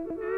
Metal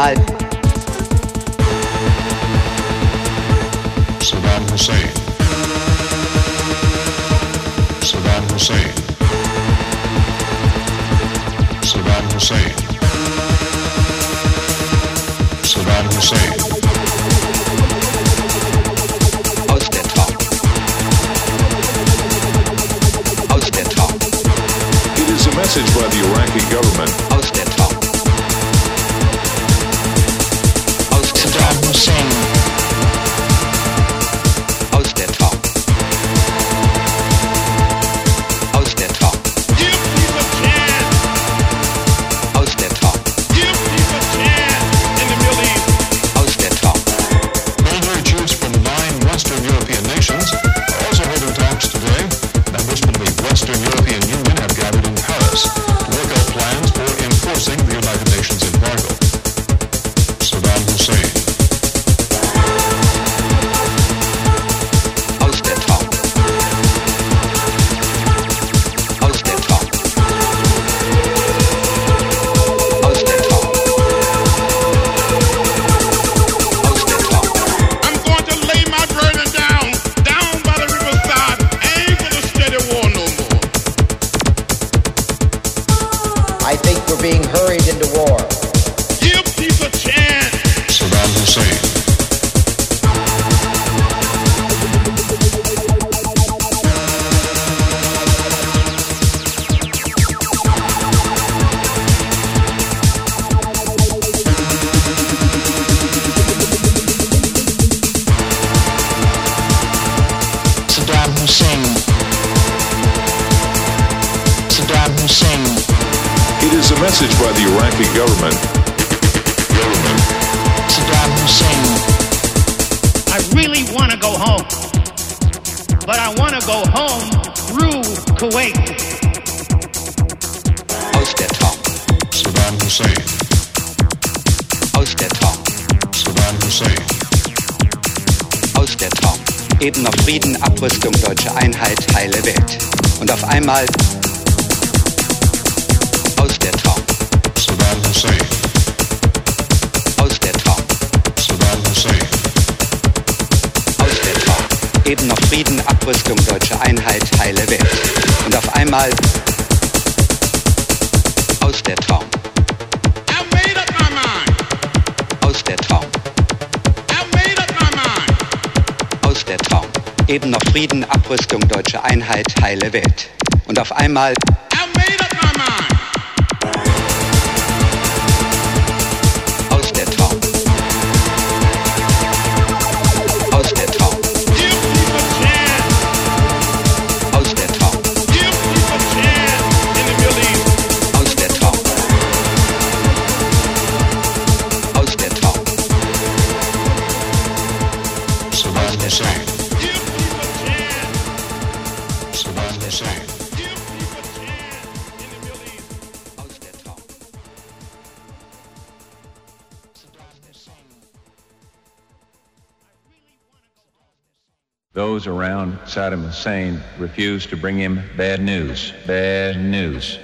Saddam message by the Iraqi government. Government. Saddam Hussein. I really want to go home, but I want to go home through Kuwait. Aus der Traum. Saddam Hussein. Aus der Traum. Saddam Hussein. Aus der Traum. Eben noch Frieden, Abrüstung, deutsche Einheit, heile Welt. Und auf einmal Aus der Traum. Eben noch Frieden, Abrüstung, deutsche Einheit, heile Welt. Und auf einmal aus der Traum. Aus der Traum. Aus der Traum. Eben noch Frieden, Abrüstung, deutsche Einheit, heile Welt. Und auf einmal... those around Saddam Hussein refused to bring him bad news, bad news.